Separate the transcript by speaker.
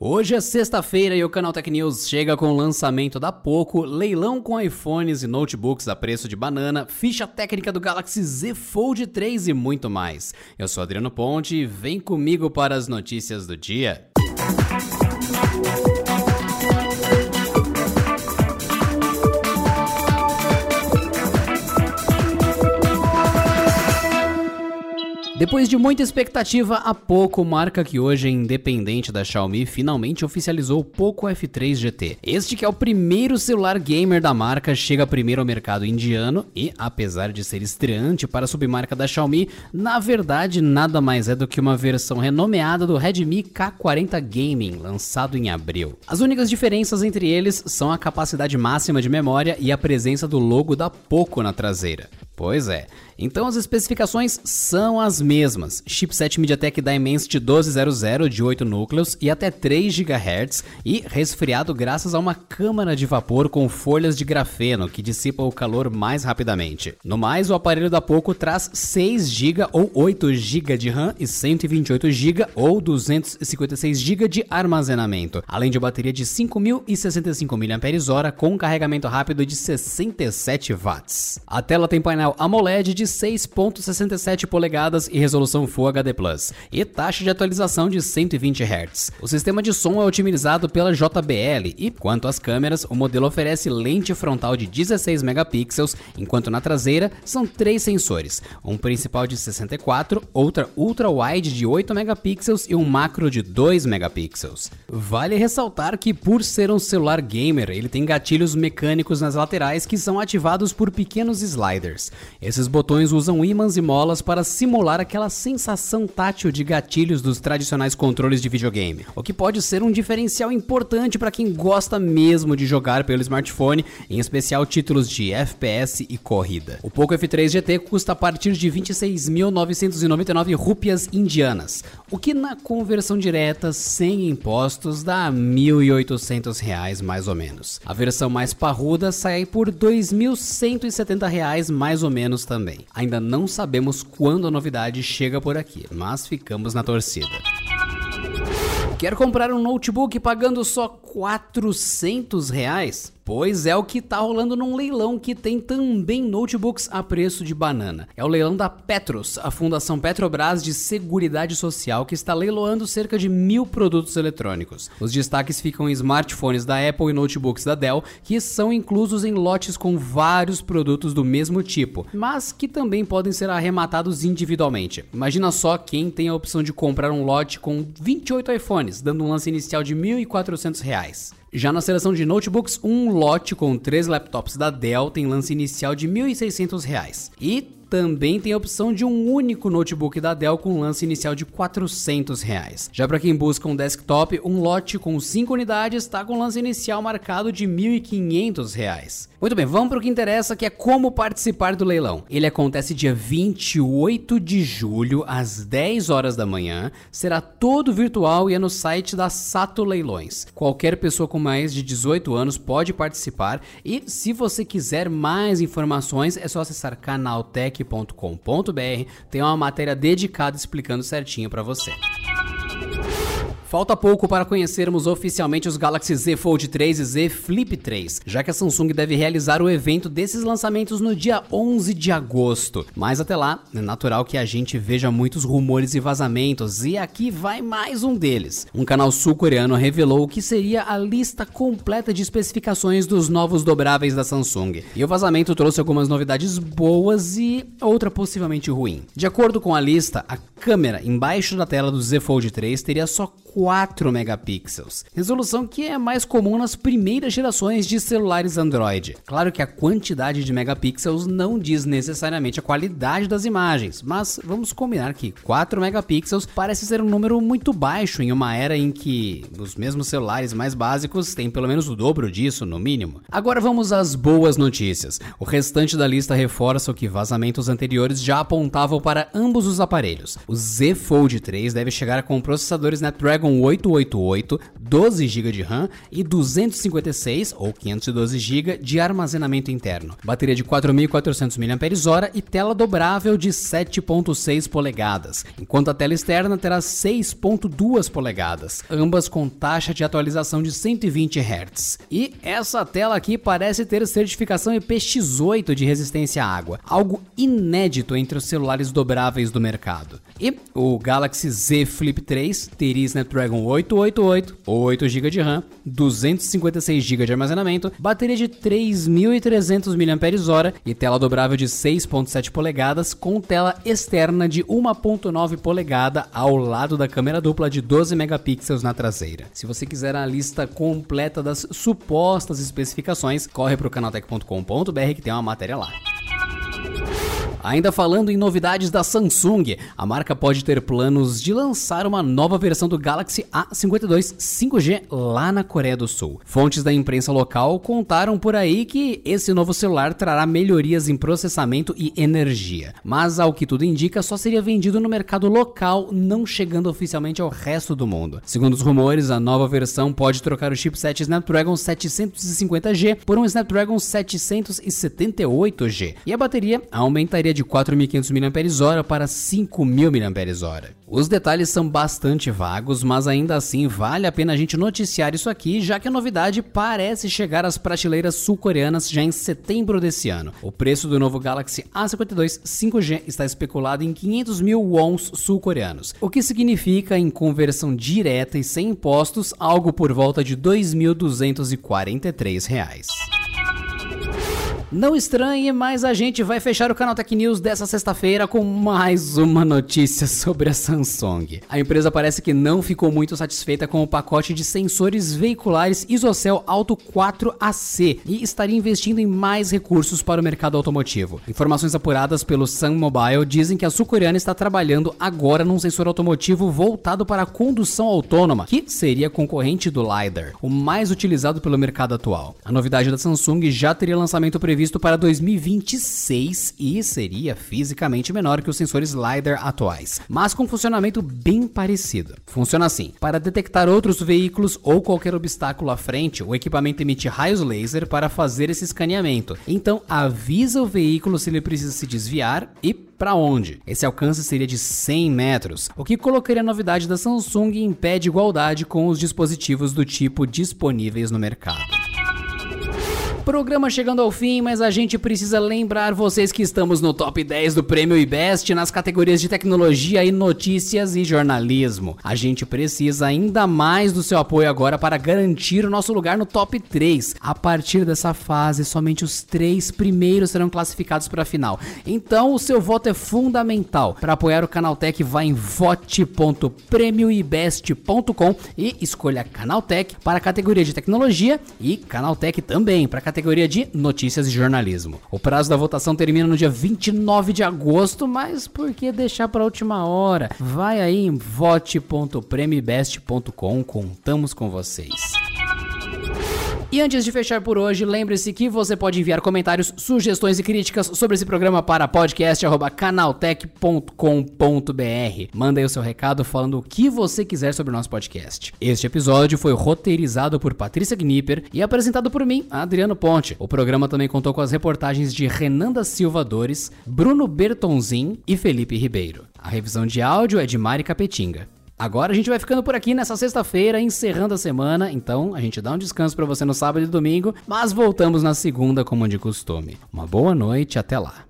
Speaker 1: Hoje é sexta-feira e o Canal Tech News chega com o lançamento da Poco, leilão com iPhones e notebooks a preço de banana, ficha técnica do Galaxy Z Fold 3 e muito mais. Eu sou Adriano Ponte e vem comigo para as notícias do dia. Música Depois de muita expectativa, a Poco, marca que hoje é independente da Xiaomi, finalmente oficializou o Poco F3 GT. Este que é o primeiro celular gamer da marca, chega primeiro ao mercado indiano e, apesar de ser estreante para a submarca da Xiaomi, na verdade nada mais é do que uma versão renomeada do Redmi K40 Gaming, lançado em abril. As únicas diferenças entre eles são a capacidade máxima de memória e a presença do logo da Poco na traseira. Pois é. Então as especificações são as mesmas. Chipset MediaTek Dimensity 1200 de 8 núcleos e até 3 GHz e resfriado graças a uma câmara de vapor com folhas de grafeno que dissipa o calor mais rapidamente. No mais, o aparelho da Poco traz 6 GB ou 8 GB de RAM e 128 GB ou 256 GB de armazenamento, além de bateria de 5065 mAh com carregamento rápido de 67 watts. A tela tem painel AMOLED de 6.67 polegadas e resolução Full HD+, e taxa de atualização de 120 Hz. O sistema de som é otimizado pela JBL e, quanto às câmeras, o modelo oferece lente frontal de 16 megapixels, enquanto na traseira são três sensores, um principal de 64, outra ultra-wide de 8 megapixels e um macro de 2 megapixels. Vale ressaltar que, por ser um celular gamer, ele tem gatilhos mecânicos nas laterais que são ativados por pequenos sliders. Esses botões usam ímãs e molas para simular aquela sensação tátil de gatilhos dos tradicionais controles de videogame, o que pode ser um diferencial importante para quem gosta mesmo de jogar pelo smartphone, em especial títulos de FPS e corrida. O Poco F3 GT custa a partir de 26.999 rúpias indianas, o que na conversão direta sem impostos dá R$ 1.800 mais ou menos. A versão mais parruda sai por R$ 2.170 mais ou menos também. Ainda não sabemos quando a novidade chega por aqui, mas ficamos na torcida. Quer comprar um notebook pagando só 400 reais? Pois é o que tá rolando num leilão que tem também notebooks a preço de banana. É o leilão da Petros, a Fundação Petrobras de Seguridade Social, que está leiloando cerca de mil produtos eletrônicos. Os destaques ficam em smartphones da Apple e notebooks da Dell, que são inclusos em lotes com vários produtos do mesmo tipo, mas que também podem ser arrematados individualmente. Imagina só quem tem a opção de comprar um lote com 28 iPhones, dando um lance inicial de R$ 1.400. Já na seleção de notebooks, um lote com três laptops da Dell tem lance inicial de R$ 1.600. E também tem a opção de um único notebook da Dell com lance inicial de 400 reais. Já para quem busca um desktop, um lote com 5 unidades está com lance inicial marcado de 1.500 reais. Muito bem, vamos para o que interessa, que é como participar do leilão. Ele acontece dia 28 de julho, às 10 horas da manhã, será todo virtual e é no site da Sato Leilões. Qualquer pessoa com mais de 18 anos pode participar e se você quiser mais informações é só acessar canaltech tech.com.br tem uma matéria dedicada explicando certinho para você. Falta pouco para conhecermos oficialmente os Galaxy Z Fold 3 e Z Flip 3, já que a Samsung deve realizar o evento desses lançamentos no dia 11 de agosto. Mas até lá, é natural que a gente veja muitos rumores e vazamentos, e aqui vai mais um deles. Um canal sul-coreano revelou o que seria a lista completa de especificações dos novos dobráveis da Samsung. E o vazamento trouxe algumas novidades boas e outra possivelmente ruim. De acordo com a lista, a câmera embaixo da tela do Z Fold 3 teria só 4 megapixels, resolução que é mais comum nas primeiras gerações de celulares Android. Claro que a quantidade de megapixels não diz necessariamente a qualidade das imagens, mas vamos combinar que 4 megapixels parece ser um número muito baixo em uma era em que os mesmos celulares mais básicos têm pelo menos o dobro disso, no mínimo. Agora vamos às boas notícias. O restante da lista reforça o que vazamentos anteriores já apontavam para ambos os aparelhos. O Z Fold 3 deve chegar com processadores Snapdragon Snapdragon 888, 12 GB de RAM e 256 ou 512 GB de armazenamento interno. Bateria de 4.400 mAh e tela dobrável de 7.6 polegadas, enquanto a tela externa terá 6.2 polegadas, ambas com taxa de atualização de 120 Hz. E essa tela aqui parece ter certificação IPX8 de resistência à água, algo inédito entre os celulares dobráveis do mercado. E o Galaxy Z Flip 3 teria Snapdragon 888, 8 GB de RAM, 256 GB de armazenamento, bateria de 3.300 mAh e tela dobrável de 6.7 polegadas com tela externa de 1.9 polegada ao lado da câmera dupla de 12 megapixels na traseira. Se você quiser a lista completa das supostas especificações, corre para o canaltech.com.br que tem uma matéria lá. Ainda falando em novidades da Samsung, a marca pode ter planos de lançar uma nova versão do Galaxy A52 5G lá na Coreia do Sul. Fontes da imprensa local contaram por aí que esse novo celular trará melhorias em processamento e energia, mas ao que tudo indica, só seria vendido no mercado local, não chegando oficialmente ao resto do mundo. Segundo os rumores, a nova versão pode trocar o chipset Snapdragon 750G por um Snapdragon 778G e a bateria aumentaria de 4.500 mAh para 5.000 mAh. Os detalhes são bastante vagos, mas ainda assim vale a pena a gente noticiar isso aqui, já que a novidade parece chegar às prateleiras sul-coreanas já em setembro desse ano. O preço do novo Galaxy A52 5G está especulado em 500 mil wons sul-coreanos, o que significa, em conversão direta e sem impostos, algo por volta de R$ 2.243. Não estranhe, mas a gente vai fechar o canal Tech News dessa sexta-feira com mais uma notícia sobre a Samsung. A empresa parece que não ficou muito satisfeita com o pacote de sensores veiculares Isocell Auto 4AC e estaria investindo em mais recursos para o mercado automotivo. Informações apuradas pelo Sun Mobile dizem que a sul-coreana está trabalhando agora num sensor automotivo voltado para a condução autônoma, que seria concorrente do LiDAR, o mais utilizado pelo mercado atual. A novidade da Samsung já teria lançamento previsto previsto para 2026 e seria fisicamente menor que os sensores LiDAR atuais, mas com funcionamento bem parecido. Funciona assim: para detectar outros veículos ou qualquer obstáculo à frente, o equipamento emite raios laser para fazer esse escaneamento. Então avisa o veículo se ele precisa se desviar e para onde? Esse alcance seria de 100 metros, o que colocaria a novidade da Samsung em pé de igualdade com os dispositivos do tipo disponíveis no mercado. Programa chegando ao fim, mas a gente precisa lembrar vocês que estamos no top 10 do Prêmio IBEST nas categorias de tecnologia e notícias e jornalismo. A gente precisa ainda mais do seu apoio agora para garantir o nosso lugar no top 3. A partir dessa fase, somente os três primeiros serão classificados para a final. Então, o seu voto é fundamental. Para apoiar o Canaltech, vá em vote.premioibest.com e escolha Canaltech para a categoria de tecnologia e Canaltech também para a categoria categoria de notícias e jornalismo. O prazo da votação termina no dia 29 de agosto, mas por que deixar para última hora? Vai aí em vote.premibest.com, contamos com vocês. E antes de fechar por hoje, lembre-se que você pode enviar comentários, sugestões e críticas sobre esse programa para podcast@canaltech.com.br. Manda aí o seu recado falando o que você quiser sobre o nosso podcast. Este episódio foi roteirizado por Patrícia Gnipper e apresentado por mim, Adriano Ponte. O programa também contou com as reportagens de Renanda Silva Dores, Bruno Bertonzin e Felipe Ribeiro. A revisão de áudio é de Mari Capetinga. Agora a gente vai ficando por aqui nessa sexta-feira, encerrando a semana. Então a gente dá um descanso para você no sábado e domingo, mas voltamos na segunda como de costume. Uma boa noite, até lá.